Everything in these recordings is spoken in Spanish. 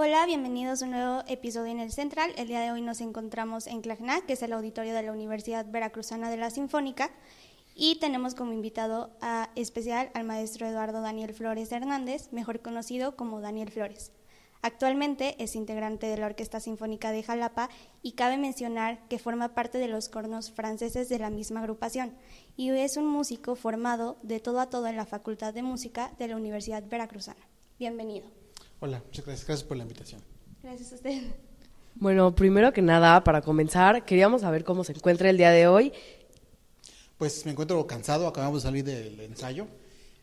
Hola, bienvenidos a un nuevo episodio en el Central. El día de hoy nos encontramos en Clacna, que es el auditorio de la Universidad Veracruzana de la Sinfónica, y tenemos como invitado especial al maestro Eduardo Daniel Flores Hernández, mejor conocido como Daniel Flores. Actualmente es integrante de la Orquesta Sinfónica de Jalapa y cabe mencionar que forma parte de los cornos franceses de la misma agrupación y es un músico formado de todo a todo en la Facultad de Música de la Universidad Veracruzana. Bienvenido. Hola, muchas gracias. Gracias por la invitación. Gracias a usted. Bueno, primero que nada, para comenzar, queríamos saber cómo se encuentra el día de hoy. Pues me encuentro cansado, acabamos de salir del ensayo.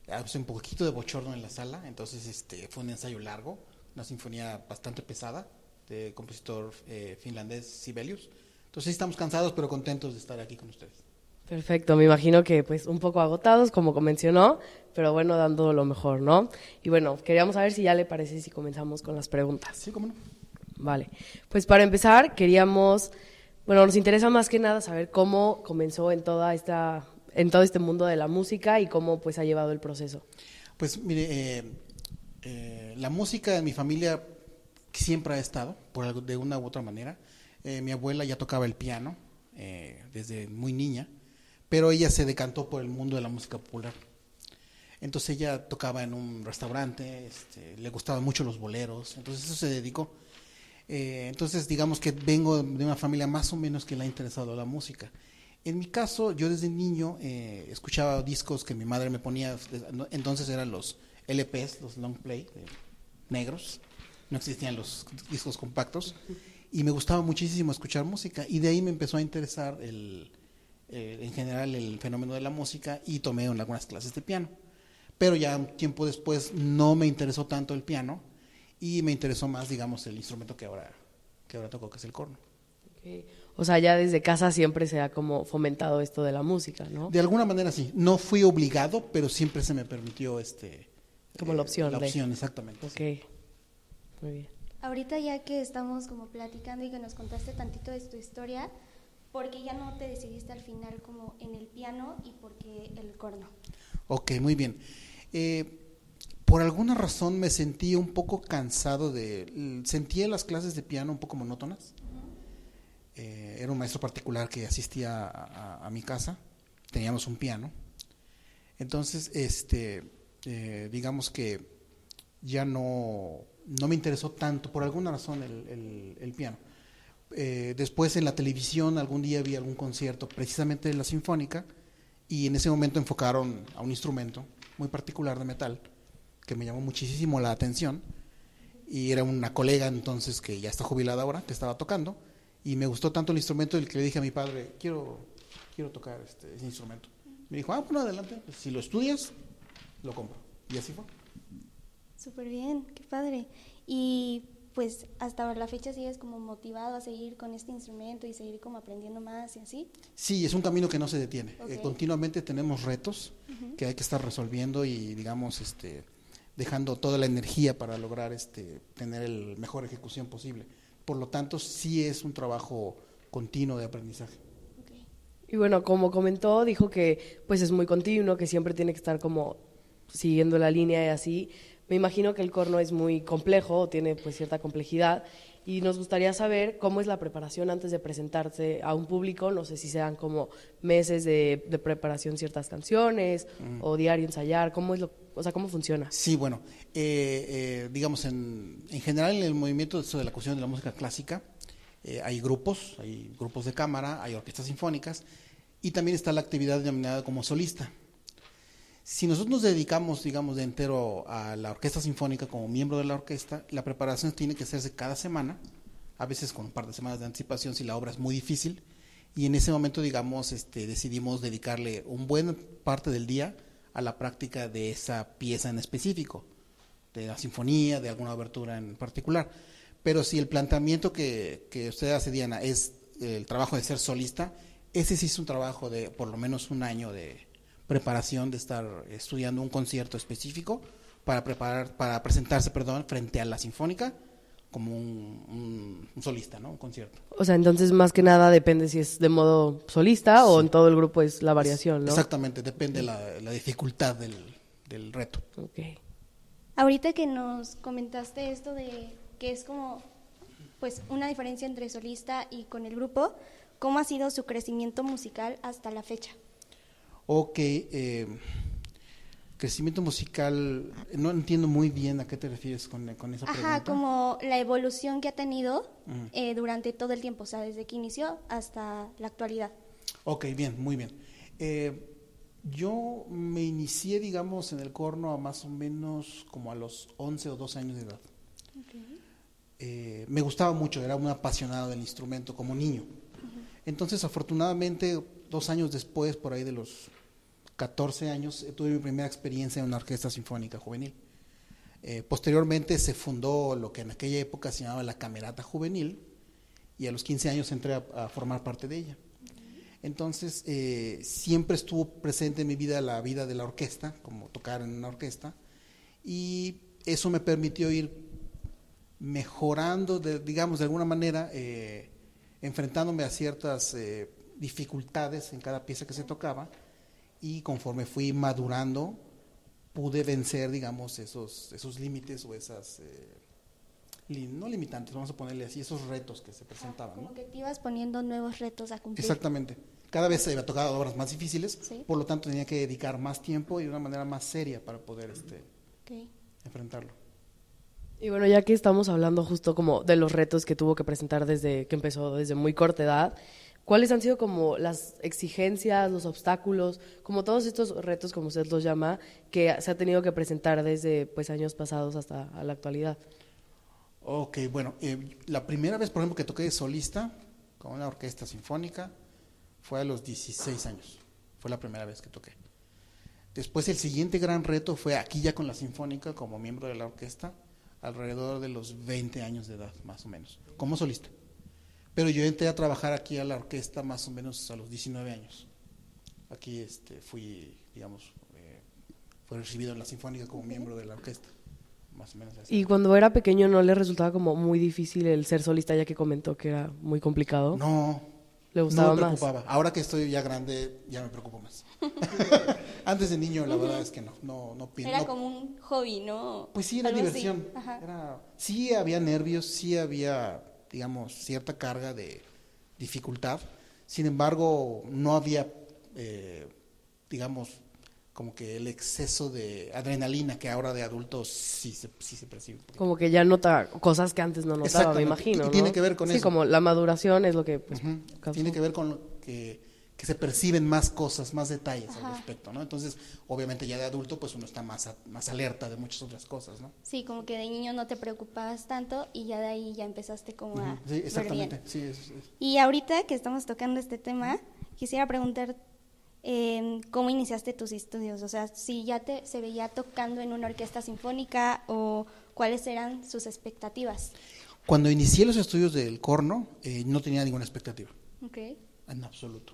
Hace un poquito de bochorno en la sala, entonces este fue un ensayo largo una sinfonía bastante pesada de compositor eh, finlandés Sibelius. Entonces estamos cansados pero contentos de estar aquí con ustedes. Perfecto, me imagino que pues un poco agotados, como mencionó, pero bueno, dando lo mejor, ¿no? Y bueno, queríamos saber si ya le parece si comenzamos con las preguntas. Sí, cómo no. Vale, pues para empezar queríamos, bueno, nos interesa más que nada saber cómo comenzó en toda esta, en todo este mundo de la música y cómo pues ha llevado el proceso. Pues mire, eh, eh, la música en mi familia siempre ha estado, por de una u otra manera. Eh, mi abuela ya tocaba el piano eh, desde muy niña, pero ella se decantó por el mundo de la música popular. Entonces ella tocaba en un restaurante, este, le gustaban mucho los boleros, entonces eso se dedicó. entonces digamos que vengo de una familia más o menos que le ha interesado la música. En mi caso, yo desde niño escuchaba discos que mi madre me ponía, entonces eran los LPs, los long play negros, no existían los discos compactos, y me gustaba muchísimo escuchar música, y de ahí me empezó a interesar el, eh, en general el fenómeno de la música y tomé algunas clases de piano. Pero ya un tiempo después no me interesó tanto el piano y me interesó más, digamos, el instrumento que ahora, que ahora toco, que es el corno. O sea, ya desde casa siempre se ha como fomentado esto de la música, ¿no? De alguna manera sí. No fui obligado, pero siempre se me permitió este como la opción. La opción, exactamente. Ok, muy bien. Ahorita ya que estamos como platicando y que nos contaste tantito de tu historia, ¿por qué ya no te decidiste al final como en el piano y por qué el corno? Ok, muy bien. Eh, por alguna razón me sentí un poco cansado de... Sentía las clases de piano un poco monótonas. Eh, era un maestro particular que asistía a, a mi casa. Teníamos un piano. Entonces, este eh, digamos que ya no, no me interesó tanto, por alguna razón, el, piano. Eh, después en la televisión algún día vi algún concierto precisamente de la Sinfónica y en ese momento enfocaron a un instrumento muy particular de metal que me llamó muchísimo la atención y era una colega entonces que ya está jubilada ahora, que estaba tocando y me gustó tanto el instrumento el que le dije a mi padre, quiero, quiero tocar este, ese instrumento. Me dijo, ah, bueno, adelante, pues, si lo estudias, lo compro. Y así fue. Súper bien, qué padre. Y pues hasta la fecha sigues como motivado a seguir con este instrumento y seguir como aprendiendo más y así. Sí, es un camino que no se detiene. Eh, continuamente tenemos retos que hay que estar resolviendo y digamos este dejando toda la energía para lograr este tener el mejor ejecución posible. Por lo tanto, sí es un trabajo continuo de aprendizaje. Y bueno, como comentó, dijo que pues es muy continuo, que siempre tiene que estar como siguiendo la línea y así, me imagino que el corno es muy complejo, tiene pues cierta complejidad y nos gustaría saber cómo es la preparación antes de presentarse a un público, no sé si sean como meses de, preparación ciertas canciones mm. o diario ensayar, cómo es lo, o sea, cómo funciona. Sí, bueno, eh, eh, digamos en, en, general en el movimiento de la cuestión de la música clásica eh, hay grupos, hay grupos de cámara, hay orquestas sinfónicas y también está la actividad denominada como solista. Si nosotros nos dedicamos, digamos, de entero a la orquesta sinfónica como miembro de la orquesta, la preparación tiene que hacerse cada semana, a veces con un par de semanas de anticipación si la obra es muy difícil, y en ese momento, digamos, este, decidimos dedicarle un buen parte del día a la práctica de esa pieza en específico, de la sinfonía, de alguna abertura en particular. Pero si el planteamiento que, que usted hace, Diana, es el trabajo de ser solista, ese sí es un trabajo de por lo menos un año de, preparación de estar estudiando un concierto específico para preparar, para presentarse, perdón, frente a la sinfónica como un, solista, ¿no? Un concierto. O sea, entonces más que nada depende si es de modo solista o en todo el grupo es la variación, ¿no? Exactamente, depende la, la dificultad del, del reto. Ok. Ahorita que nos comentaste esto de que es como pues una diferencia entre solista y con el grupo, ¿cómo ha sido su crecimiento musical hasta la fecha? Ok, eh, crecimiento musical, no entiendo muy bien a qué te refieres con, con esa pregunta. Ajá, como la evolución que ha tenido eh, durante todo el tiempo, o sea, desde que inició hasta la actualidad. Ok, bien, muy bien. Eh, yo me inicié, digamos, en el corno a más o menos como a los 11 o 12 años de edad. Eh, me gustaba mucho, era un apasionado del instrumento como niño. Entonces, afortunadamente, dos años después, por ahí de los 14 años, eh, tuve mi primera experiencia en una orquesta sinfónica juvenil. Eh, posteriormente se fundó lo que en aquella época se llamaba la Camerata Juvenil y a los 15 años entré a formar parte de ella. Entonces, eh, siempre estuvo presente en mi vida la vida de la orquesta, como tocar en una orquesta, y eso me permitió ir mejorando, digamos, de alguna manera, enfrentándome a ciertas dificultades en cada pieza que se tocaba, y conforme fui madurando, pude vencer, digamos, esos, esos límites o esas no limitantes, vamos a ponerle así, esos retos que se presentaban. Como que te ibas poniendo nuevos retos a cumplir. Exactamente cada vez se había tocado obras más difíciles, por lo tanto tenía que dedicar más tiempo y de una manera más seria para poder este, enfrentarlo. Y bueno, ya que estamos hablando justo como de los retos que tuvo que presentar desde que empezó, desde muy corta edad, ¿cuáles han sido como las exigencias, los obstáculos, como todos estos retos, como usted los llama, que se ha tenido que presentar desde pues años pasados hasta la actualidad? Ok, bueno, eh, la primera vez, por ejemplo, que toqué de solista con una orquesta sinfónica, fue a los 16 años. Fue la primera vez que toqué. Después el siguiente gran reto fue aquí ya con la Sinfónica como miembro de la orquesta, alrededor de los 20 años de edad, más o menos, como solista. Pero yo entré a trabajar aquí a la orquesta más o menos a los 19 años. Aquí este, fui, digamos, eh, fue recibido en la Sinfónica como miembro de la orquesta. Más o menos así. ¿Y cuando era pequeño no le resultaba como muy difícil el ser solista, ya que comentó que era muy complicado? No, no me preocupaba. Ahora que estoy ya grande, ya me preocupo más. Antes de niño, la verdad es que no, no, no Era como un hobby, ¿no? Pues sí, era diversión. sí había nervios, sí había, digamos, cierta carga de dificultad. Sin embargo, no había, eh, digamos, como que el exceso de adrenalina que ahora de adultos sí se, sí se percibe. Como que ya nota cosas que antes no notaba, me imagino. Y tiene que ver con eso. Sí, como la maduración es lo que... Pues, tiene que ver con que, que, se perciben más cosas, más detalles al respecto, ¿no? Entonces, obviamente ya de adulto, pues uno está más, más alerta de muchas otras cosas, ¿no? Sí, como que de niño no te preocupabas tanto y ya de ahí ya empezaste como a... Sí, exactamente. Sí, Y ahorita que estamos tocando este tema, quisiera preguntar cómo iniciaste tus estudios, o sea, si ya te se veía tocando en una orquesta sinfónica o cuáles eran sus expectativas. Cuando inicié los estudios del corno, eh, no tenía ninguna expectativa. Okay. En absoluto.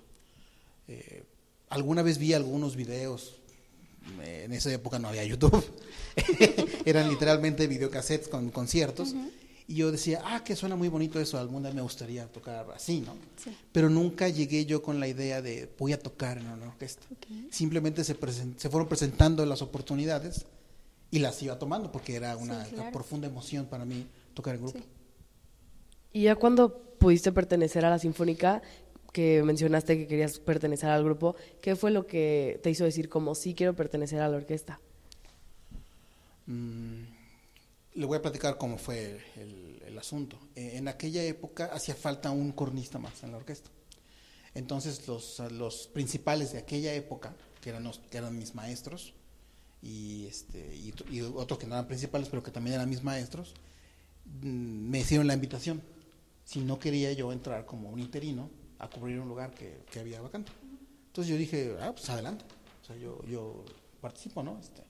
Eh, alguna vez vi algunos videos, en esa época no había YouTube, eran literalmente videocassettes con conciertos. Y yo decía, ah, que suena muy bonito eso, algún día me gustaría tocar así, ¿no? Pero nunca llegué yo con la idea de voy a tocar en una orquesta. Simplemente se, se fueron presentando las oportunidades y las iba tomando porque era una, profunda emoción para mí tocar en grupo. ¿Y ya cuando pudiste pertenecer a la Sinfónica, que mencionaste que querías pertenecer al grupo, ¿qué fue lo que te hizo decir como sí quiero pertenecer a la orquesta? Mm le voy a platicar cómo fue el, asunto. Eh, en aquella época hacía falta un cornista más en la orquesta. Entonces los, principales de aquella época, que eran, mis maestros, y, este, y, otros que no eran principales, pero que también eran mis maestros, mm, me hicieron la invitación. Si no quería yo entrar como un interino a cubrir un lugar que, que había vacante. Entonces yo dije, ah, pues adelante. O sea, yo, yo participo, ¿no? Este,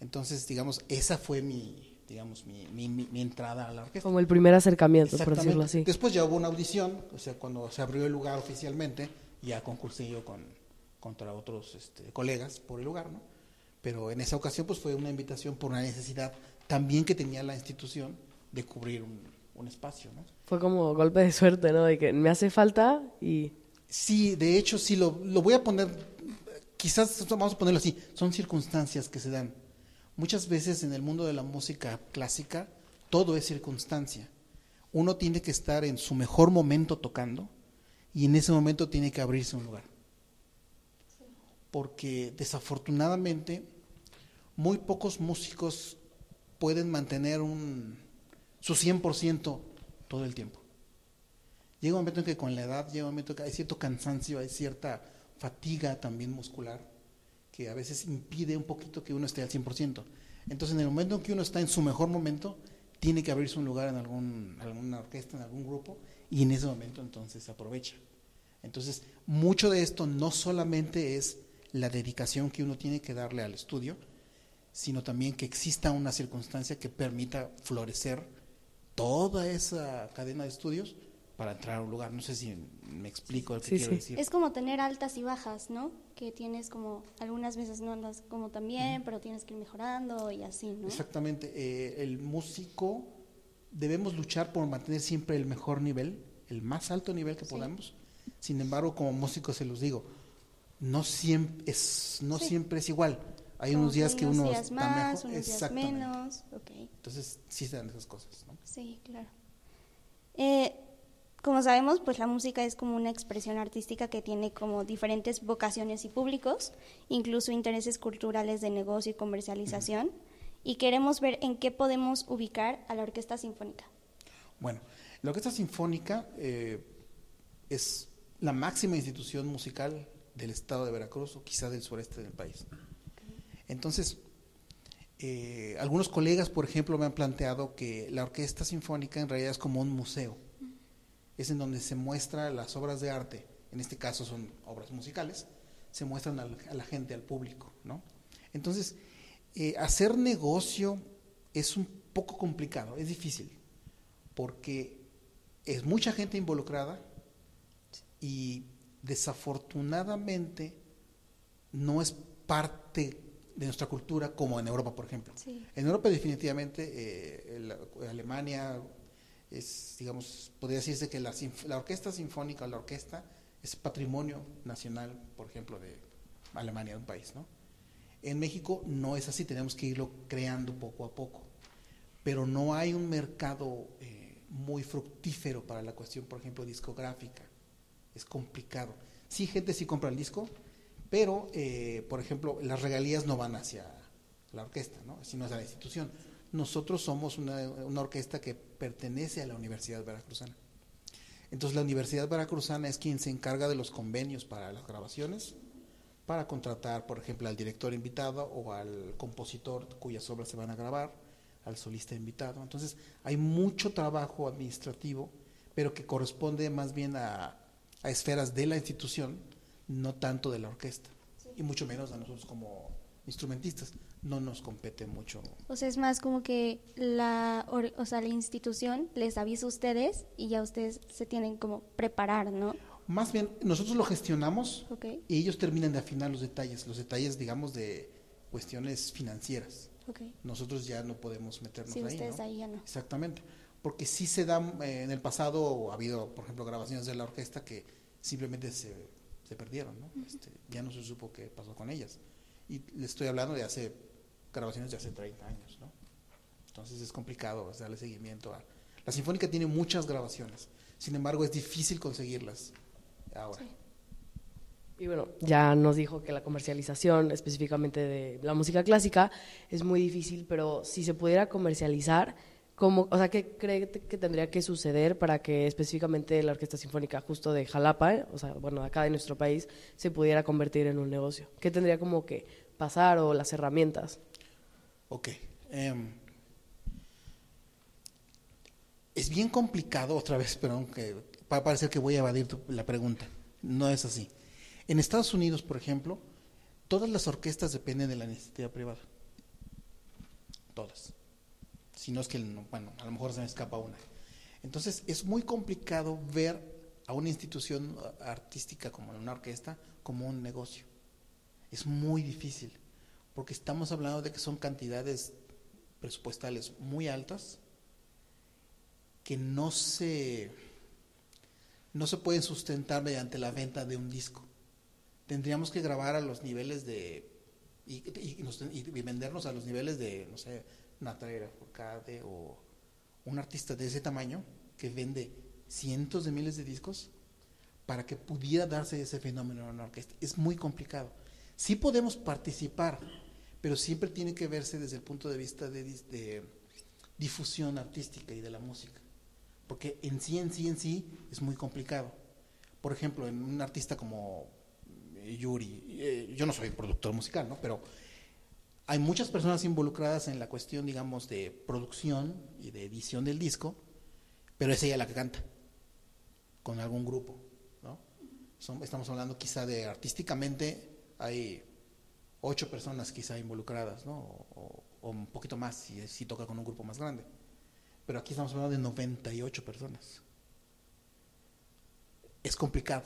entonces, digamos, esa fue mi, digamos, mi, mi, entrada a la orquesta. Como el primer acercamiento, por decirlo así. Después ya hubo una audición, o sea, cuando se abrió el lugar oficialmente, ya concursé yo con, contra otros este, colegas por el lugar, ¿no? Pero en esa ocasión, pues fue una invitación por una necesidad también que tenía la institución de cubrir un, un espacio, ¿no? Fue como golpe de suerte, ¿no? De que me hace falta y... Sí, de hecho, sí, lo, lo voy a poner, quizás vamos a ponerlo así, son circunstancias que se dan Muchas veces en el mundo de la música clásica todo es circunstancia. Uno tiene que estar en su mejor momento tocando y en ese momento tiene que abrirse un lugar. Porque desafortunadamente muy pocos músicos pueden mantener un, su 100% todo el tiempo. Llega un momento en que con la edad, llega un momento en que hay cierto cansancio, hay cierta fatiga también muscular, que a veces impide un poquito que uno esté al 100%. Entonces, en el momento en que uno está en su mejor momento, tiene que abrirse un lugar en algún, alguna orquesta, en algún grupo, y en ese momento entonces se aprovecha. Entonces, mucho de esto no solamente es la dedicación que uno tiene que darle al estudio, sino también que exista una circunstancia que permita florecer toda esa cadena de estudios para entrar a un lugar. No sé si me explico lo que quiero decir. Es como tener altas y bajas, ¿no? Que tienes como, algunas veces no andas como tan bien, pero tienes que ir mejorando y así, ¿no? Exactamente. Eh, el músico debemos luchar por mantener siempre el mejor nivel, el más alto nivel que podamos. Sin embargo, como músico se los digo, no siempre es, no siempre es igual. Hay unos días que uno días más, unos días menos. Entonces, sí se dan esas cosas, ¿no? Sí, claro. Eh, como sabemos, pues la música es como una expresión artística que tiene como diferentes vocaciones y públicos, incluso intereses culturales de negocio y comercialización, y queremos ver en qué podemos ubicar a la Orquesta Sinfónica. Bueno, la Orquesta Sinfónica eh, es la máxima institución musical del estado de Veracruz o quizá del sureste del país. Entonces, eh, algunos colegas, por ejemplo, me han planteado que la Orquesta Sinfónica en realidad es como un museo es en donde se muestra las obras de arte, en este caso son obras musicales, se muestran a la, gente, al público, ¿no? Entonces, eh, hacer negocio es un poco complicado, es difícil, porque es mucha gente involucrada y desafortunadamente no es parte de nuestra cultura como en Europa, por ejemplo. En Europa definitivamente eh, Alemania, es, digamos, podría decirse que la, la orquesta sinfónica o la orquesta es patrimonio nacional, por ejemplo, de Alemania, de un país, ¿no? En México no es así, tenemos que irlo creando poco a poco, pero no hay un mercado eh, muy fructífero para la cuestión, por ejemplo, discográfica. Es complicado. Sí, gente sí compra el disco, pero, eh, por ejemplo, las regalías no van hacia la orquesta, ¿no? sino hacia la institución. Nosotros somos una, orquesta que pertenece a la Universidad Veracruzana. Entonces la Universidad Veracruzana es quien se encarga de los convenios para las grabaciones, para contratar, por ejemplo, al director invitado o al compositor cuyas obras se van a grabar, al solista invitado. Entonces hay mucho trabajo administrativo, pero que corresponde más bien a, esferas de la institución, no tanto de la orquesta, y mucho menos a nosotros como instrumentistas no nos compete mucho. O sea, es más como que la, o sea, la institución les avisa a ustedes y ya ustedes se tienen como preparar, ¿no? Más bien, nosotros lo gestionamos y ellos terminan de afinar los detalles, los detalles, digamos, de cuestiones financieras. Nosotros ya no podemos meternos sí, ahí. Ustedes ahí ya no. Exactamente. Porque sí se dan, eh, en el pasado ha habido, por ejemplo, grabaciones de la orquesta que simplemente se, se perdieron, ¿no? este, ya no se supo qué pasó con ellas. Y le estoy hablando de hace grabaciones de hace 30 años, ¿no? Entonces es complicado darle seguimiento a... La Sinfónica tiene muchas grabaciones, sin embargo es difícil conseguirlas ahora. Y bueno, ya nos dijo que la comercialización específicamente de la música clásica es muy difícil, pero si se pudiera comercializar, ¿cómo, o sea, ¿qué cree que tendría que suceder para que específicamente la Orquesta Sinfónica justo de Jalapa, o sea, bueno, acá de nuestro país, se pudiera convertir en un negocio? ¿Qué tendría como que pasar o las herramientas? Ok. Em, es bien complicado, otra vez, pero aunque va a parecer que voy a evadir la pregunta. No es así. En Estados Unidos, por ejemplo, todas las orquestas dependen de la iniciativa privada. Todas. Si no es que, bueno, a lo mejor se me escapa una. Entonces, es muy complicado ver a una institución artística como una orquesta como un negocio. Es muy difícil porque estamos hablando de que son cantidades presupuestales muy altas que no se no se pueden sustentar mediante la venta de un disco. Tendríamos que grabar a los niveles de y, vendernos a los niveles de no sé Natalia Furcade o un artista de ese tamaño que vende cientos de miles de discos para que pudiera darse ese fenómeno en una orquesta. Es muy complicado. Sí podemos participar, pero siempre tiene que verse desde el punto de vista de, de difusión artística y de la música. Porque en sí, en sí, en sí es muy complicado. Por ejemplo, en un artista como eh, Yuri, eh, yo no soy productor musical, ¿no? Pero hay muchas personas involucradas en la cuestión, digamos, de producción y de edición del disco, pero es ella la que canta, con algún grupo, ¿no? estamos hablando quizá de artísticamente, hay ocho personas quizá involucradas, ¿no? O, un poquito más si, si toca con un grupo más grande. Pero aquí estamos hablando de 98 personas. Es complicado.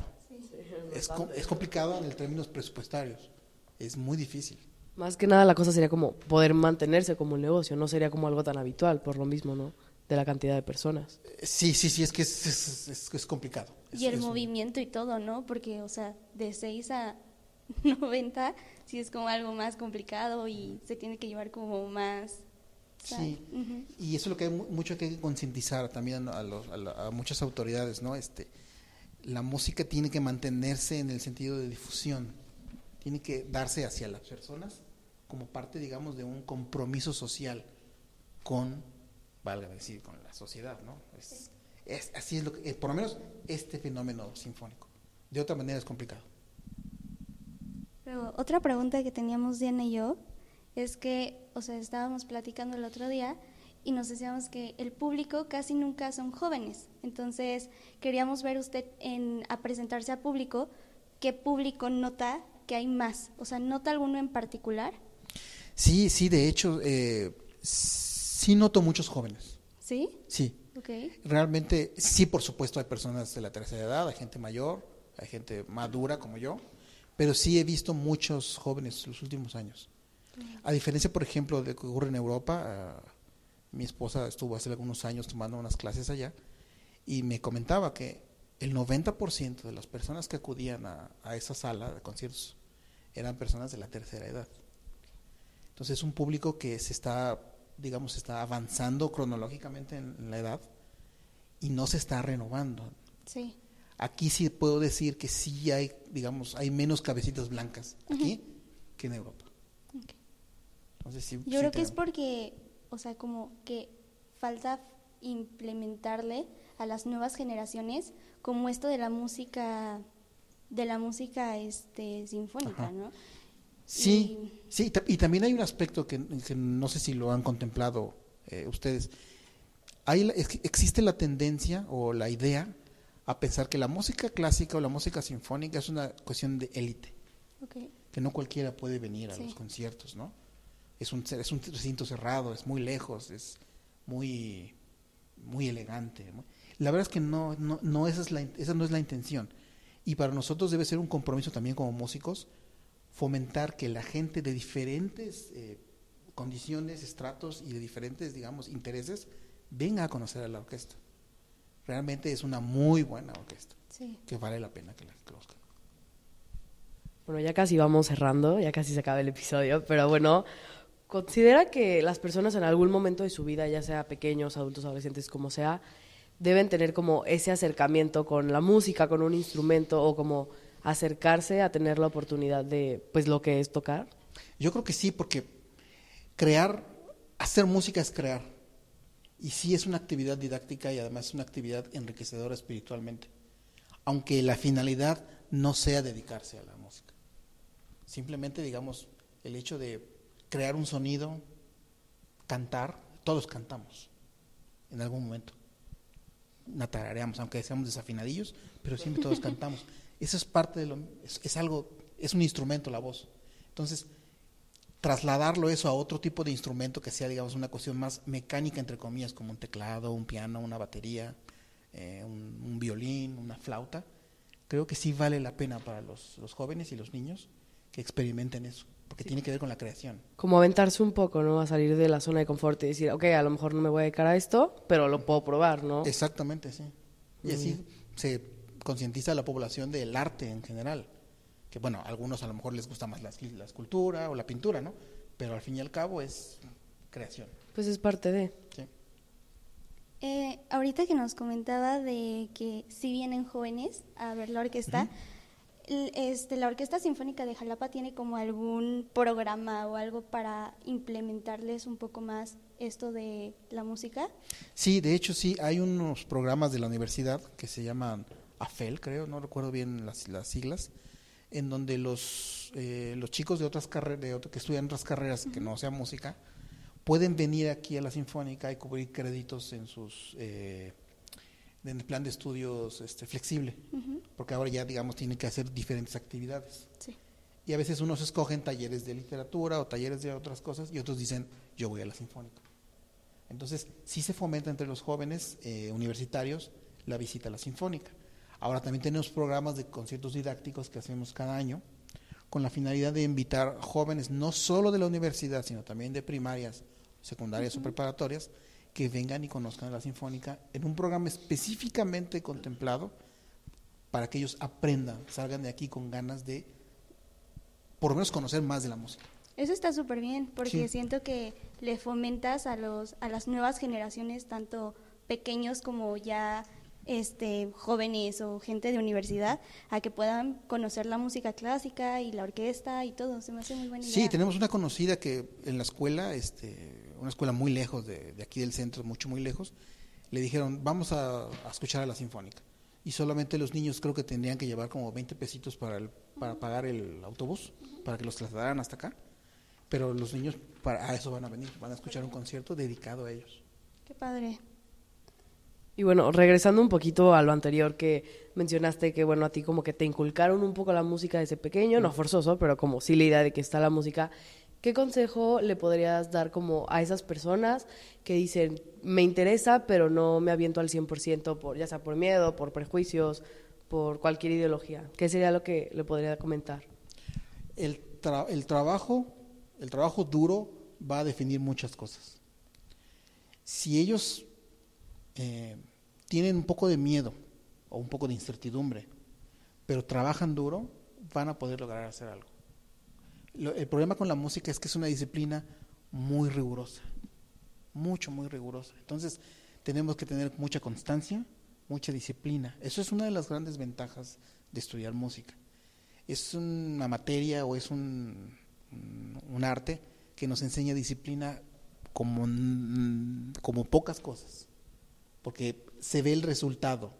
es, es complicado en el términos presupuestarios. Es muy difícil. Más que nada la cosa sería como poder mantenerse como un negocio, no sería como algo tan habitual, por lo mismo, ¿no? De la cantidad de personas. Sí, sí, sí, es que es, es, es complicado. y el movimiento y todo, ¿no? Porque, o sea, de 6 a 90 sí es como algo más complicado y se tiene que llevar como más... Sí, y eso es lo que hay mucho que concientizar también a, a, muchas autoridades, ¿no? Este, la música tiene que mantenerse en el sentido de difusión, tiene que darse hacia las personas como parte, digamos, de un compromiso social con, valga decir, con la sociedad, ¿no? Es, así es lo que, eh, por lo menos este fenómeno sinfónico. De otra manera es complicado. Pero otra pregunta que teníamos Diana y yo es que, o sea, estábamos platicando el otro día y nos decíamos que el público casi nunca son jóvenes. Entonces, queríamos ver usted en, a presentarse a público, qué público nota que hay más? O sea, ¿nota alguno en particular? Sí, sí, de hecho, eh, sí noto muchos jóvenes. ¿Sí? Sí. Okay. Realmente, sí, por supuesto, hay personas de la tercera edad, hay gente mayor, hay gente madura como yo, pero sí he visto muchos jóvenes los últimos años. A diferencia, por ejemplo, de lo que ocurre en Europa, ah, mi esposa estuvo hace algunos años tomando unas clases allá y me comentaba que el 90% de las personas que acudían a, a, esa sala de conciertos eran personas de la tercera edad. Entonces es un público que se está, digamos, está avanzando cronológicamente en, la edad y no se está renovando. Sí. Aquí sí puedo decir que sí hay, digamos, hay menos cabecitas blancas aquí que en Europa. Entonces, sí, Yo creo que es porque, o sea, como que falta implementarle a las nuevas generaciones como esto de la música de la música este sinfónica, ¿no? Sí, y, sí, y también hay un aspecto que, no sé si lo han contemplado eh, ustedes. Hay, existe la tendencia o la idea a pensar que la música clásica o la música sinfónica es una cuestión de élite. Que no cualquiera puede venir a los conciertos, ¿no? Es un, es un recinto cerrado, es muy lejos, es muy, muy elegante. La verdad es que no, no, no esa, es la, esa no es la intención. Y para nosotros debe ser un compromiso también como músicos fomentar que la gente de diferentes eh, condiciones, estratos y de diferentes, digamos, intereses venga a conocer a la orquesta. Realmente es una muy buena orquesta que vale la pena que la conozcan. Bueno, ya casi vamos cerrando, ya casi se acaba el episodio, pero bueno, considera que las personas en algún momento de su vida, ya sea pequeños, adultos, adolescentes, como sea, deben tener como ese acercamiento con la música, con un instrumento o como acercarse a tener la oportunidad de pues lo que es tocar? Yo creo que sí, porque crear, hacer música es crear. Y sí es una actividad didáctica y además es una actividad enriquecedora espiritualmente. Aunque la finalidad no sea dedicarse a la música. Simplemente, digamos, el hecho de crear un sonido, cantar, todos cantamos en algún momento natarareamos, aunque seamos desafinadillos, pero siempre todos cantamos. Eso es parte de lo, es, algo, es un instrumento la voz. Entonces, trasladarlo eso a otro tipo de instrumento que sea, digamos, una cuestión más mecánica, entre comillas, como un teclado, un piano, una batería, eh, un, violín, una flauta, creo que sí vale la pena para los, los jóvenes y los niños que experimenten eso porque tiene que ver con la creación. Como aventarse un poco, ¿no? A salir de la zona de confort y decir, ok, a lo mejor no me voy a dedicar a esto, pero lo puedo probar, ¿no? Exactamente, sí. Y así se concientiza a la población del arte en general. Que bueno, a algunos a lo mejor les gusta más la, la escultura o la pintura, ¿no? Pero al fin y al cabo es creación. Pues es parte de. Sí. Eh, ahorita que nos comentaba de que si vienen jóvenes a ver la orquesta, este, la Orquesta Sinfónica de Jalapa tiene como algún programa o algo para implementarles un poco más esto de la música. Sí, de hecho sí, hay unos programas de la universidad que se llaman AFEL, creo, no recuerdo bien las, las siglas, en donde los, eh, los chicos de otras carreras, que estudian otras carreras que no sea música, pueden venir aquí a la Sinfónica y cubrir créditos en sus eh, en el plan de estudios este, flexible, porque ahora ya digamos tienen que hacer diferentes actividades. Sí. Y a veces unos escogen talleres de literatura o talleres de otras cosas y otros dicen, yo voy a la Sinfónica. Entonces, sí se fomenta entre los jóvenes eh, universitarios la visita a la Sinfónica. Ahora también tenemos programas de conciertos didácticos que hacemos cada año con la finalidad de invitar jóvenes no solo de la universidad, sino también de primarias, secundarias o preparatorias, que vengan y conozcan la Sinfónica en un programa específicamente contemplado para que ellos aprendan, salgan de aquí con ganas de por lo menos conocer más de la música. Eso está súper bien, porque Sí. siento que le fomentas a los a las nuevas generaciones, tanto pequeños como ya este jóvenes o gente de universidad, a que puedan conocer la música clásica y la orquesta y todo. Se me hace muy buena idea. Sí, tenemos una conocida que en la escuela, este, una escuela muy lejos de, de aquí del centro, mucho, muy lejos, le dijeron, vamos a, a escuchar a la Sinfónica. Y solamente los niños creo que tendrían que llevar como 20 pesitos para, el, para pagar el autobús, para que los trasladaran hasta acá. Pero los niños para, a eso van a venir, van a escuchar un concierto dedicado a ellos. Qué padre. Y bueno, regresando un poquito a lo anterior que mencionaste, que bueno, a ti como que te inculcaron un poco la música desde pequeño, no forzoso, pero como sí la idea de que está la música. ¿Qué consejo le podrías dar como a esas personas que dicen, me interesa, pero no me aviento al 100%, por, ya sea por miedo, por prejuicios, por cualquier ideología? ¿Qué sería lo que le podría comentar? El, tra- el trabajo, el trabajo duro va a definir muchas cosas. Si ellos eh, tienen un poco de miedo o un poco de incertidumbre, pero trabajan duro, van a poder lograr hacer algo. El problema con la música es que es una disciplina muy rigurosa, mucho, muy rigurosa. Entonces, tenemos que tener mucha constancia, mucha disciplina. Eso es una de las grandes ventajas de estudiar música. Es una materia o es un, un arte que nos enseña disciplina como, como pocas cosas, porque se ve el resultado.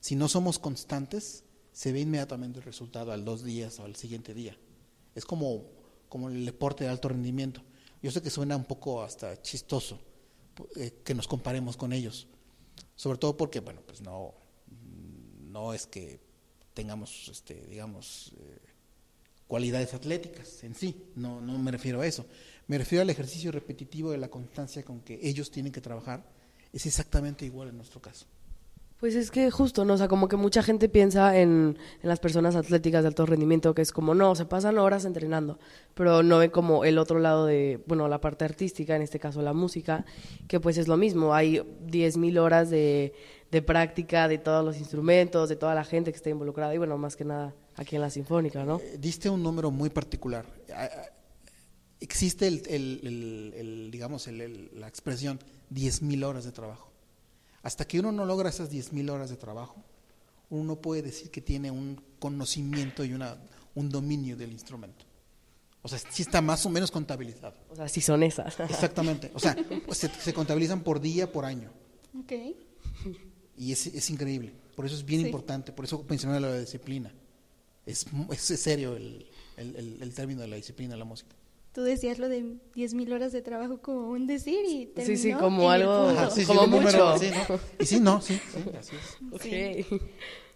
Si no somos constantes, se ve inmediatamente el resultado al dos días o al siguiente día. Es como, como el deporte de alto rendimiento. Yo sé que suena un poco hasta chistoso eh, que nos comparemos con ellos, sobre todo porque, bueno, pues no, no es que tengamos, este, digamos, eh, cualidades atléticas en sí, no, no me refiero a eso, me refiero al ejercicio repetitivo de la constancia con que ellos tienen que trabajar, es exactamente igual en nuestro caso. Pues es que justo, ¿no? O sea, como que mucha gente piensa en, en las personas atléticas de alto rendimiento, que es como, no, se pasan horas entrenando, pero no ve como el otro lado de, bueno, la parte artística, en este caso la música, que pues es lo mismo, hay 10.000 horas de, de práctica de todos los instrumentos, de toda la gente que está involucrada, y bueno, más que nada aquí en la Sinfónica, ¿no? Eh, diste un número muy particular. Existe el, el- el- el, digamos, el- el- la expresión 10.000 horas de trabajo. Hasta que uno no logra esas 10.000 horas de trabajo, uno no puede decir que tiene un conocimiento y una, un dominio del instrumento. O sea, sí está más o menos contabilizado. O sea, sí son esas. Exactamente. O sea, se, se contabilizan por día, por año. Ok. Y es, es increíble. Por eso es bien Sí. importante. Por eso mencioné la disciplina. Es, es serio el, el- el- el término de la disciplina de la música. Tú decías lo de 10.000 horas de trabajo como un decir y Sí, terminó sí, como en el algo-. Ajá, sí, sí, como un número, mucho. sí, ¿no? Y sí, no, sí, sí, así es. Ok.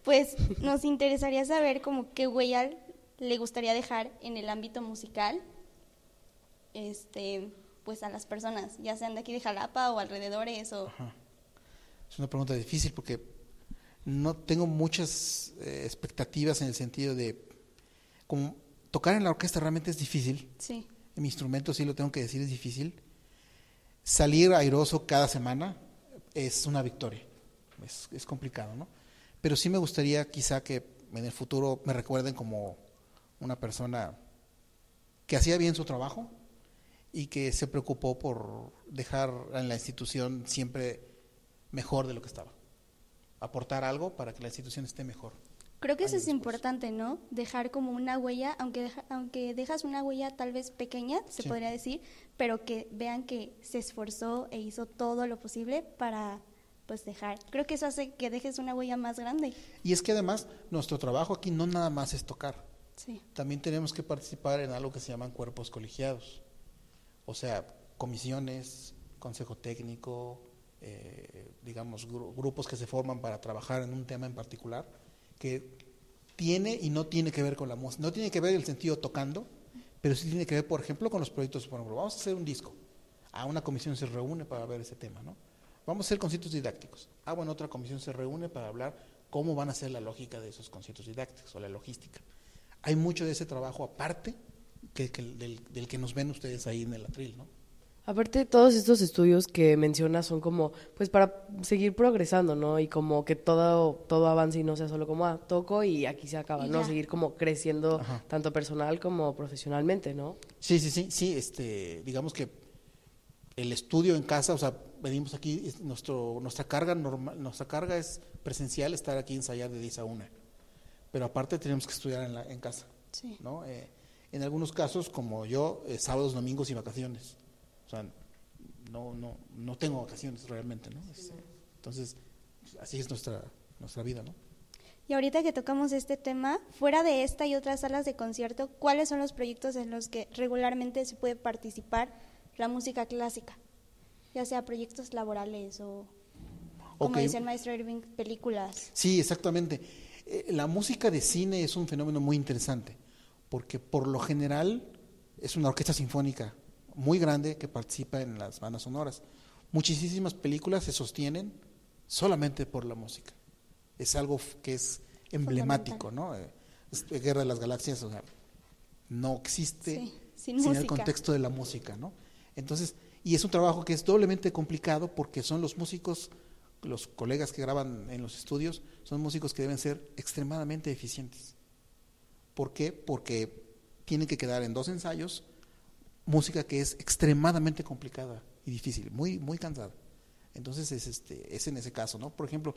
Pues nos interesaría saber como qué huella le gustaría dejar en el ámbito musical, este, pues a las personas, ya sean de aquí de Jalapa o alrededores o Ajá. Es una pregunta difícil porque no tengo muchas eh, expectativas en el sentido de como tocar en la orquesta realmente es difícil. sí, mi instrumento sí lo tengo que decir es difícil. Salir airoso cada semana es una victoria. Es, es complicado, ¿no? Pero sí me gustaría quizá que en el futuro me recuerden como una persona que hacía bien su trabajo y que se preocupó por dejar en la institución siempre mejor de lo que estaba. Aportar algo para que la institución esté mejor. Creo que eso es después. importante, ¿no? Dejar como una huella, aunque, deja- aunque dejas una huella tal vez pequeña, se Sí. podría decir, pero que vean que se esforzó e hizo todo lo posible para pues dejar. Creo que eso hace que dejes una huella más grande. Y es que además nuestro trabajo aquí no nada más es tocar. Sí. También tenemos que participar en algo que se llaman cuerpos colegiados. O sea, comisiones, consejo técnico, eh, digamos, gru- grupos que se forman para trabajar en un tema en particular, que tiene y no tiene que ver con la música. No tiene que ver el sentido tocando, pero sí tiene que ver, por ejemplo, con los proyectos. Por ejemplo, vamos a hacer un disco. A una comisión se reúne para ver ese tema, ¿no? Vamos a hacer conciertos didácticos. Ah, bueno, otra comisión se reúne para hablar cómo van a ser la lógica de esos conciertos didácticos o la logística. Hay mucho de ese trabajo aparte que, que el- del, del que nos ven ustedes ahí en el atril, ¿no? Aparte, todos estos estudios que mencionas son como, pues para seguir progresando, ¿no? Y como que todo, todo avance y no sea solo como, ah, toco y aquí se acaba, ¿no? Seguir como creciendo Ajá. tanto personal como profesionalmente, ¿no? Sí, sí, sí, sí, este, digamos que el estudio en casa, o sea, venimos aquí, es nuestro, nuestra carga normal, nuestra carga es presencial, estar aquí ensayar de 10 a 1. Pero aparte tenemos que estudiar en, la, en casa, Sí. ¿no? Eh, en algunos casos, como yo, eh, sábados, domingos y vacaciones. Sea, no, no, no tengo vacaciones realmente, ¿no? Este, entonces, así es nuestra, nuestra vida, ¿no? Y ahorita que tocamos este tema, fuera de esta y otras salas de concierto, ¿cuáles son los proyectos en los que regularmente se puede participar la música clásica? Ya sea proyectos laborales o, como Ok. dice el maestro Irving, películas. Sí, exactamente. Eh, la música de cine es un fenómeno muy interesante, porque por lo general es una orquesta sinfónica muy grande que participa en las bandas sonoras. Muchísimas películas se sostienen solamente por la música. Es algo que es emblemático, ¿no? Eh, es Guerra de las Galaxias, o sea, no existe Sí, sin sin el contexto de la música, ¿no? Entonces, y es un trabajo que es doblemente complicado porque son los músicos, los colegas que graban en los estudios, son músicos que deben ser extremadamente eficientes. ¿Por qué? Porque tienen que quedar en dos ensayos música que es extremadamente complicada y difícil, muy muy cansada. Entonces es este es en ese caso, ¿no? Por ejemplo,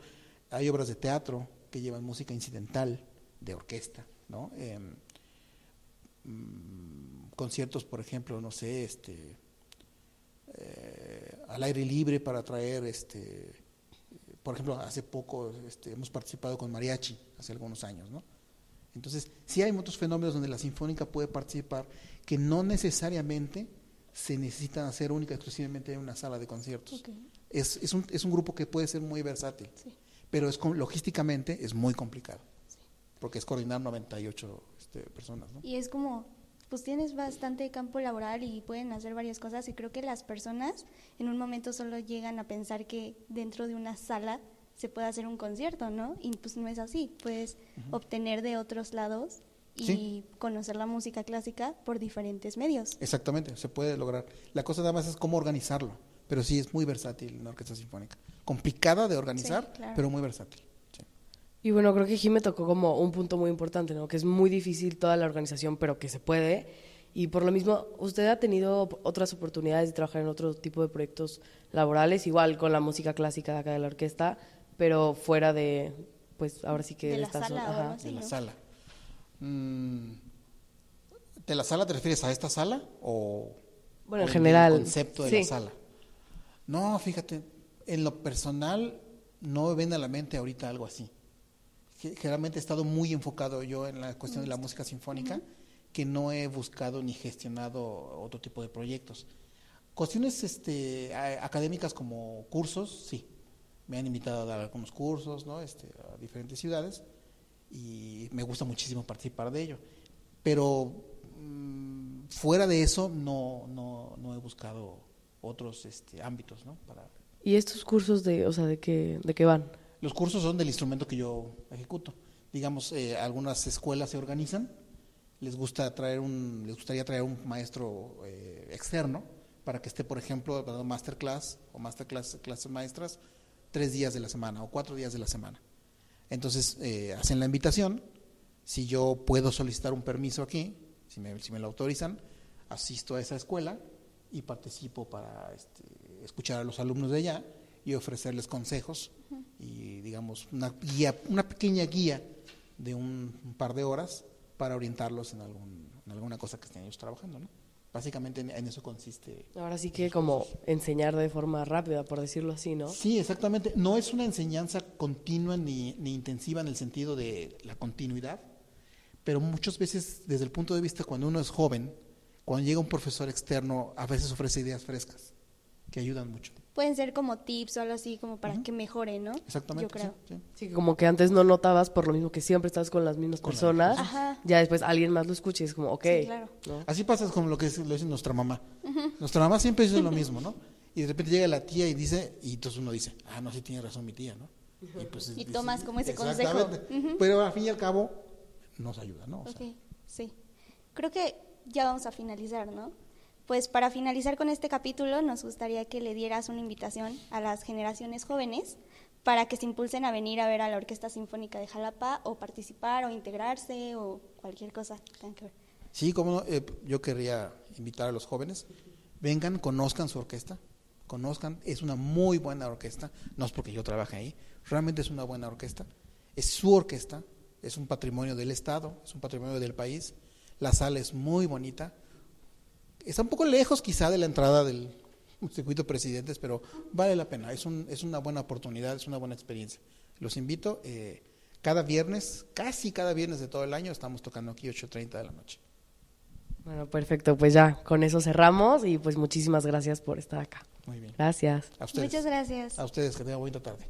hay obras de teatro que llevan música incidental de orquesta, ¿no? Em, mm, conciertos, por ejemplo, no sé, este eh, al aire libre para traer este por ejemplo, hace poco este, hemos participado con mariachi, hace algunos años, ¿no? Entonces, sí hay muchos fenómenos donde la sinfónica puede participar que no necesariamente se necesitan hacer única exclusivamente en una sala de conciertos. Es, es, un, es un grupo que puede ser muy versátil, Sí. pero es logísticamente es muy complicado, porque es coordinar 98 este, personas, ¿no? Y es como, pues tienes bastante campo laboral y pueden hacer varias cosas y creo que las personas en un momento solo llegan a pensar que dentro de una sala se puede hacer un concierto, ¿no? Y pues no es así, puedes obtener de otros lados y Sí. conocer la música clásica por diferentes medios. Exactamente, se puede lograr. La cosa nada más es cómo organizarlo, pero sí es muy versátil una orquesta sinfónica. Complicada de organizar, Sí, claro. pero muy versátil. sí. Y bueno, creo que me tocó como un punto muy importante, ¿no? Que es muy difícil toda la organización, pero que se puede. Y por lo mismo, ¿usted ha tenido otras oportunidades de trabajar en otro tipo de proyectos laborales, igual con la música clásica de acá de la orquesta, pero fuera de, pues ahora sí que De la esta sala zona- ajá. de la sala. Mm, ¿De la sala te refieres a esta sala o, Bueno, en general, del concepto de sí. la sala? No, fíjate, en lo personal no me viene a la mente ahorita algo así. Ge- Generalmente he estado muy enfocado yo en la cuestión de la música sinfónica, que no he buscado ni gestionado otro tipo de proyectos. Cuestiones este, a- académicas como cursos, sí. Me han invitado a dar algunos cursos, ¿no? Este, a diferentes ciudades y me gusta muchísimo participar de ello. Pero mm, fuera de eso no, no, no he buscado otros este, ámbitos, ¿no? Para, ¿Y estos cursos de, o sea, de qué, de qué van? los cursos son del instrumento que yo ejecuto. Digamos, eh, algunas escuelas se organizan, les gusta traer un, les gustaría traer un maestro eh, externo para que esté, por ejemplo, dando masterclass o masterclass clases maestras tres días de la semana o cuatro días de la semana. Entonces eh, hacen la invitación. Si yo puedo solicitar un permiso aquí, si me, si me lo autorizan, asisto a esa escuela y participo para este, escuchar a los alumnos de allá y ofrecerles consejos y digamos una guía, una pequeña guía de un, un par de horas para orientarlos en, algún, en alguna cosa que estén ellos trabajando, ¿no? Básicamente en, en eso consiste. Ahora sí que como enseñar de forma rápida, por decirlo así, ¿no? Sí, exactamente. No es una enseñanza continua ni, ni intensiva en el sentido de la continuidad, pero muchas veces desde el punto de vista cuando uno es joven, cuando llega un profesor externo, a veces ofrece ideas frescas que ayudan mucho. Pueden ser como tips o algo así como para que mejore, ¿no? Exactamente. Yo creo. sí, sí. Como que antes no notabas por lo mismo que siempre estás con las mismas Con personas. Ajá. ya después alguien más lo escucha y es como, ok. Sí, claro. ¿no? Así pasa con lo que es- lo dice nuestra mamá. Nuestra mamá siempre dice lo mismo, ¿no? Y de repente llega la tía y dice, y entonces uno dice, ah, no, sí tiene razón mi tía, ¿no? Y, pues, Y dice- tomas como ese Exactamente. consejo. Pero al fin y al cabo nos ayuda, ¿no? O sea, Ok, sí. Creo que ya vamos a finalizar, ¿no? Pues para finalizar con este capítulo nos gustaría que le dieras una invitación a las generaciones jóvenes para que se impulsen a venir a ver a la Orquesta Sinfónica de Jalapa o participar o integrarse o cualquier cosa que. Sí, como eh, yo querría invitar a los jóvenes, vengan, conozcan su orquesta, conozcan, es una muy buena orquesta, no es porque yo trabaje ahí, realmente es una buena orquesta, es su orquesta, es un patrimonio del Estado, es un patrimonio del país, la sala es muy bonita, está un poco lejos quizá de la entrada del circuito presidentes, pero vale la pena, es, un, es una buena oportunidad, es una buena experiencia. Los invito, eh, cada viernes, casi cada viernes de todo el año, estamos tocando aquí 8.30 de la noche. Bueno, perfecto, pues ya con eso cerramos y pues muchísimas gracias por estar acá. Muy bien. Gracias. A ustedes. Muchas gracias. A ustedes, que tengan bonita tarde.